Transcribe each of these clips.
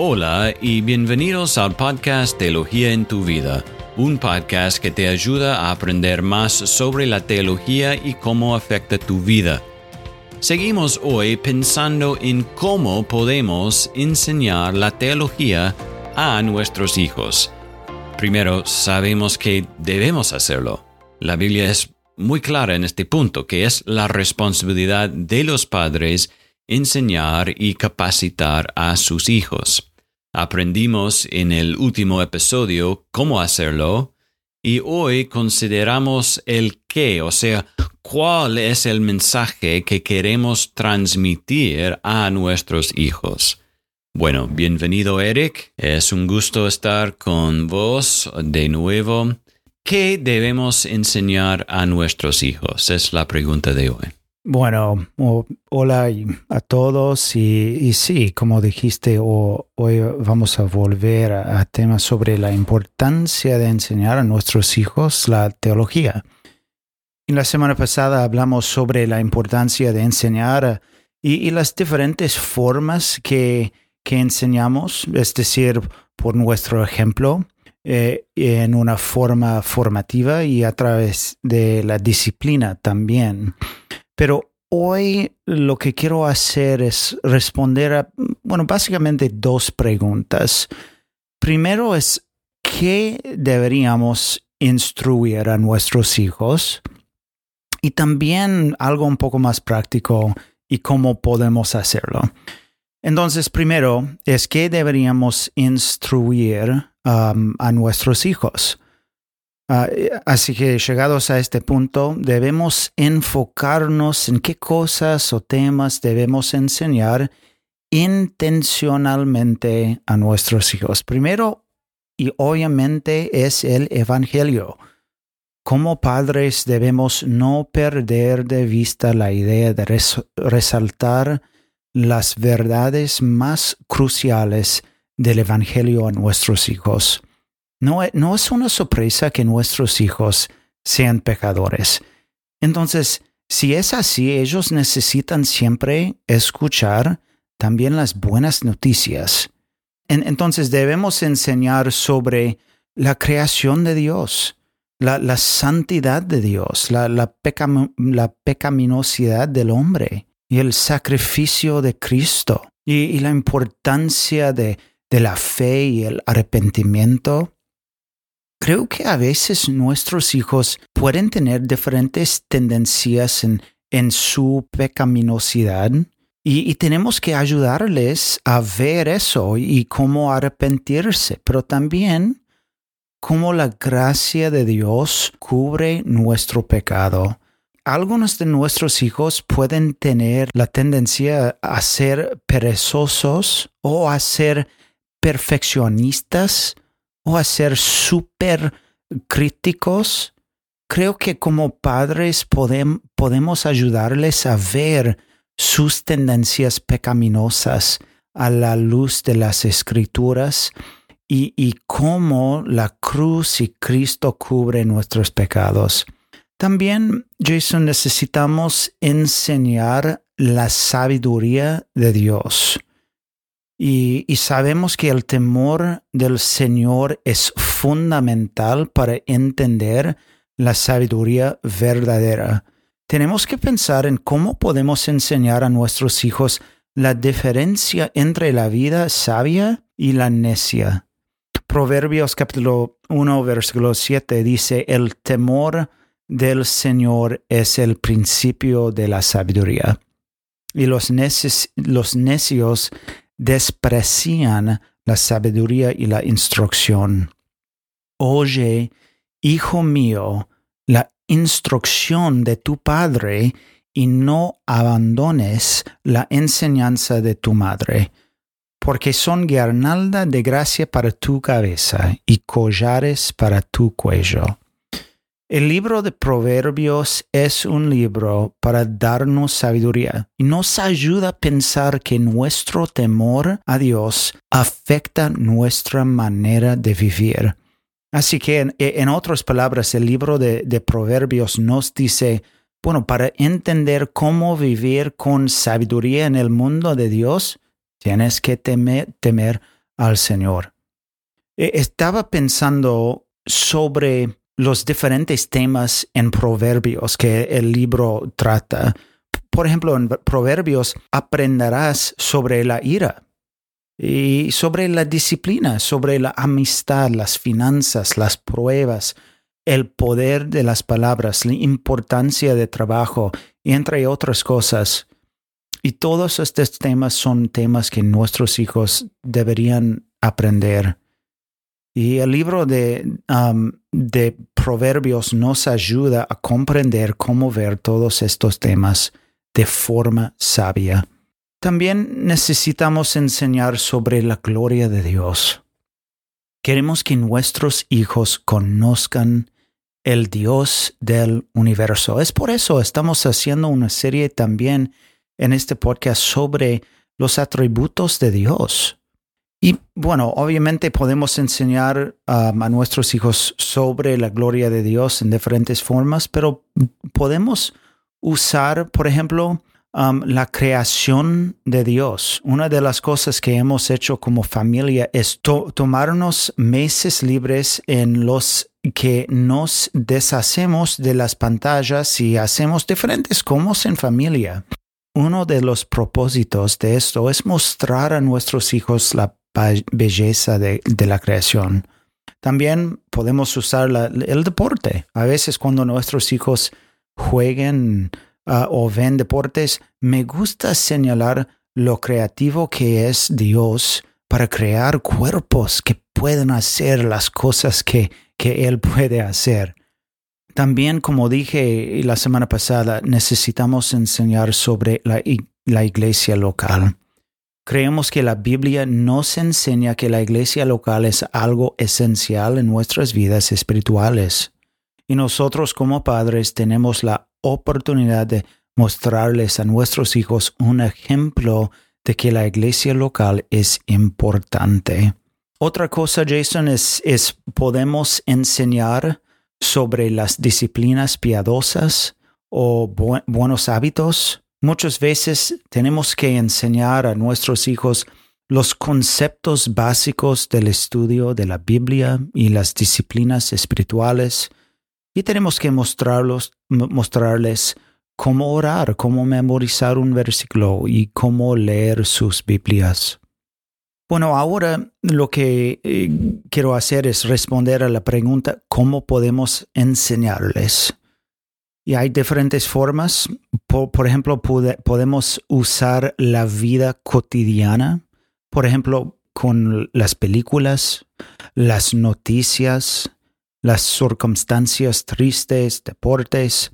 Hola y bienvenidos al podcast Teología en tu vida, un podcast que te ayuda a aprender más sobre la teología y cómo afecta tu vida. Seguimos hoy pensando en cómo podemos enseñar la teología a nuestros hijos. Primero, sabemos que debemos hacerlo. La Biblia es muy clara en este punto, que es la responsabilidad de los padres enseñar y capacitar a sus hijos. Aprendimos en el último episodio cómo hacerlo y hoy consideramos el qué, o sea, cuál es el mensaje que queremos transmitir a nuestros hijos. Bueno, bienvenido Eric, es un gusto estar con vos de nuevo. ¿Qué debemos enseñar a nuestros hijos? Es la pregunta de hoy. Bueno, hola a todos y, sí, como dijiste, hoy vamos a volver a, temas sobre la importancia de enseñar a nuestros hijos la teología. En la semana pasada hablamos sobre la importancia de enseñar y, las diferentes formas que, enseñamos, es decir, por nuestro ejemplo, eh, en una forma formativa y a través de la disciplina también. Pero hoy lo que quiero hacer es responder a, bueno, básicamente dos preguntas. Primero es, ¿qué deberíamos instruir a nuestros hijos? Y también algo un poco más práctico y cómo podemos hacerlo. Entonces, primero es qué deberíamos instruir um, a nuestros hijos. Ah, así que llegados a este punto, debemos enfocarnos en qué cosas o temas debemos enseñar intencionalmente a nuestros hijos. Primero, y obviamente, es el Evangelio. Como padres debemos no perder de vista la idea de resaltar las verdades más cruciales del Evangelio a nuestros hijos. No, es una sorpresa que nuestros hijos sean pecadores. Entonces, si es así, ellos necesitan siempre escuchar también las buenas noticias. entonces debemos enseñar sobre la creación de Dios, la, santidad de Dios, la, pecaminosidad del hombre y el sacrificio de Cristo y, la importancia de, de la fe y el arrepentimiento Creo que a veces nuestros hijos pueden tener diferentes tendencias en, su pecaminosidad y, tenemos que ayudarles a ver eso y cómo arrepentirse, pero también cómo la gracia de Dios cubre nuestro pecado. Algunos de nuestros hijos pueden tener la tendencia a ser perezosos o a ser perfeccionistas a ser súper críticos, creo que como padres podemos ayudarles a ver sus tendencias pecaminosas a la luz de las escrituras y, y cómo la cruz y Cristo cubre nuestros pecados. También, Jason, necesitamos enseñar la sabiduría de Dios. Y, sabemos que el temor del Señor es fundamental para entender la sabiduría verdadera. Tenemos que pensar en cómo podemos enseñar a nuestros hijos la diferencia entre la vida sabia y la necia. Proverbios capítulo 1 versículo 7 dice, el temor del Señor es el principio de la sabiduría. Y los, los necios desprecian la sabiduría y la instrucción. Oye, hijo mío, la instrucción de tu padre y no abandones la enseñanza de tu madre, porque son guirnalda de gracia para tu cabeza y collares para tu cuello. El libro de Proverbios es un libro para darnos sabiduría y nos ayuda a pensar que nuestro temor a Dios afecta nuestra manera de vivir. Así que, en, otras palabras, el libro de, Proverbios nos dice, bueno, para entender cómo vivir con sabiduría en el mundo de Dios, tienes que temer, temer al Señor. E, estaba pensando sobre los diferentes temas en Proverbios que el libro trata. Por ejemplo, en Proverbios aprenderás sobre la ira y sobre la disciplina, sobre la amistad, las finanzas, las pruebas, el poder de las palabras, la importancia de trabajo, entre otras cosas. Y todos estos temas son temas que nuestros hijos deberían aprender. Y el libro de, um, de Proverbios nos ayuda a comprender cómo ver todos estos temas de forma sabia. También necesitamos enseñar sobre la gloria de Dios. Queremos que nuestros hijos conozcan el Dios del universo. Es por eso estamos haciendo una serie también en este podcast sobre los atributos de Dios. Y bueno, obviamente podemos enseñar um, a nuestros hijos sobre la gloria de Dios en diferentes formas, pero podemos usar, por ejemplo, um, la creación de Dios. Una de las cosas que hemos hecho como familia es tomarnos meses libres en los que nos deshacemos de las pantallas y hacemos diferentes cosas en familia. Uno de los propósitos de esto es mostrar a nuestros hijos la belleza de, la creación. También podemos usar el deporte. A veces cuando nuestros hijos jueguen ah, o ven deportes, me gusta señalar lo creativo que es Dios para crear cuerpos que pueden hacer las cosas que, que Él puede hacer. También, como dije la semana pasada, necesitamos enseñar sobre la, la iglesia local. Creemos que la Biblia nos enseña que la iglesia local es algo esencial en nuestras vidas espirituales. Y nosotros como padres tenemos la oportunidad de mostrarles a nuestros hijos un ejemplo de que la iglesia local es importante. Otra cosa, Jason, es, podemos enseñar sobre las disciplinas piadosas o buenos hábitos Muchas veces tenemos que enseñar a nuestros hijos los conceptos básicos del estudio de la Biblia y las disciplinas espirituales y tenemos que mostrarlos, mostrarles cómo orar, cómo memorizar un versículo y cómo leer sus Biblias. Bueno, ahora lo que eh, quiero hacer es responder a la pregunta ¿cómo podemos enseñarles? Y hay diferentes formas. Por, ejemplo, podemos usar la vida cotidiana, por ejemplo, con las películas, las noticias, las circunstancias tristes, deportes.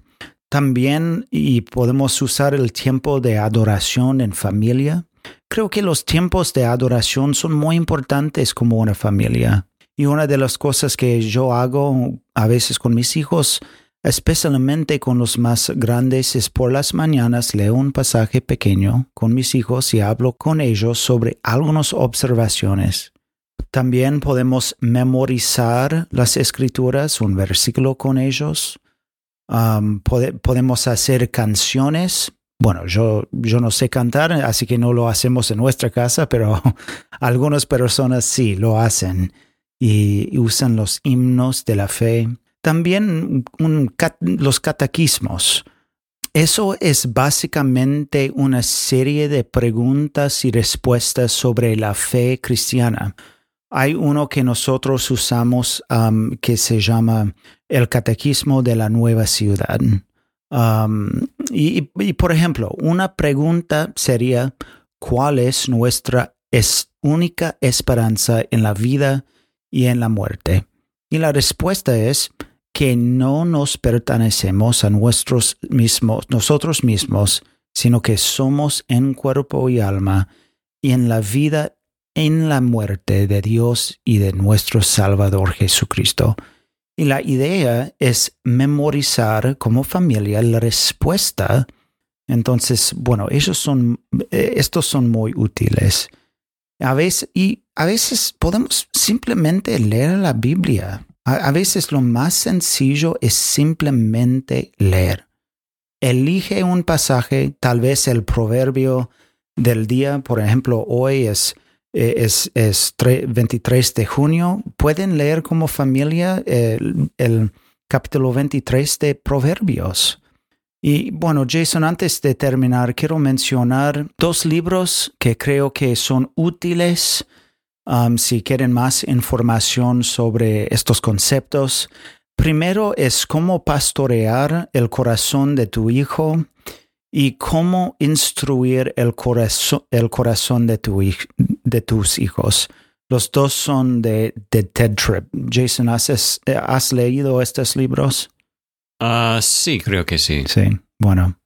También y podemos usar el tiempo de adoración en familia. Creo que los tiempos de adoración son muy importantes como una familia. Y una de las cosas que yo hago a veces con mis hijos especialmente con los más grandes, es por las mañanas leo un pasaje pequeño con mis hijos y hablo con ellos sobre algunas observaciones. También podemos memorizar las escrituras, un versículo con ellos. podemos hacer canciones. Bueno, yo, yo no sé cantar, así que no lo hacemos en nuestra casa, pero algunas personas sí lo hacen y usan los himnos de la fe. También los catequismos. Eso es básicamente una serie de preguntas y respuestas sobre la fe cristiana. Hay uno que nosotros usamos um, que se llama el Catequismo de la Nueva Ciudad. Um, y, por ejemplo, una pregunta sería, ¿cuál es nuestra única esperanza en la vida y en la muerte? Y la respuesta es, que no nos pertenecemos a nuestros mismos, nosotros mismos, sino que somos en cuerpo y alma y en la vida, en la muerte de Dios y de nuestro Salvador Jesucristo. Y la idea es memorizar como familia la respuesta. Entonces, bueno, ellos son, eh, estos son muy útiles. A veces, y a veces podemos simplemente leer la Biblia. A, veces lo más sencillo es simplemente leer. Elige un pasaje, tal vez el proverbio del día, por ejemplo, hoy es eh, es, es 23 de junio. Pueden leer como familia el, el capítulo 23 de Proverbios. Y bueno, Jason, antes de terminar, quiero mencionar dos libros que creo que son útiles um, si quieren más información sobre estos conceptos. Primero es cómo pastorear el corazón de tu hijo y cómo instruir el, corazón, el corazón de, tu, de tus hijos. Los dos son de, de Ted Tripp. Jason, ¿has, ¿has leído estos libros? Ah, sí, creo que sí. Sí, bueno.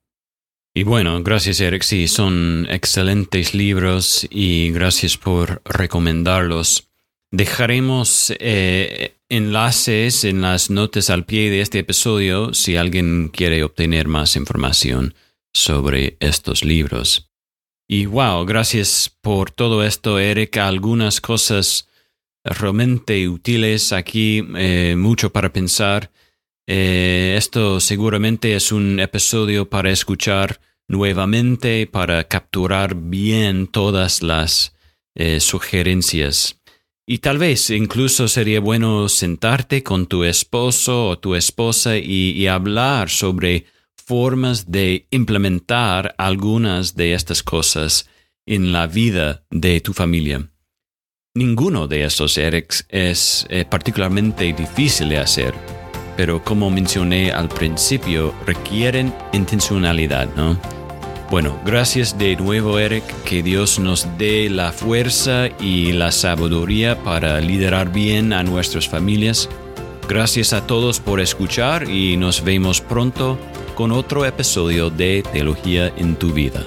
Y bueno, gracias Eric, sí, son excelentes libros y gracias por recomendarlos. Dejaremos eh, enlaces en las notas al pie de este episodio si alguien quiere obtener más información sobre estos libros. Y wow, gracias por todo esto, Eric. Algunas cosas realmente útiles aquí, eh, mucho para pensar. Eh, esto seguramente es un episodio para escuchar nuevamente, para capturar bien todas las eh, sugerencias. Y tal vez incluso sería bueno sentarte con tu esposo o tu esposa y, hablar sobre formas de implementar algunas de estas cosas en la vida de tu familia. Ninguno de estos, Eric, es eh, particularmente difícil de hacer pero como mencioné al principio, requieren intencionalidad, ¿no? Bueno, gracias de nuevo Eric, que Dios nos dé la fuerza y la sabiduría para liderar bien a nuestras familias. Gracias a todos por escuchar y nos vemos pronto con otro episodio de Teología en tu vida.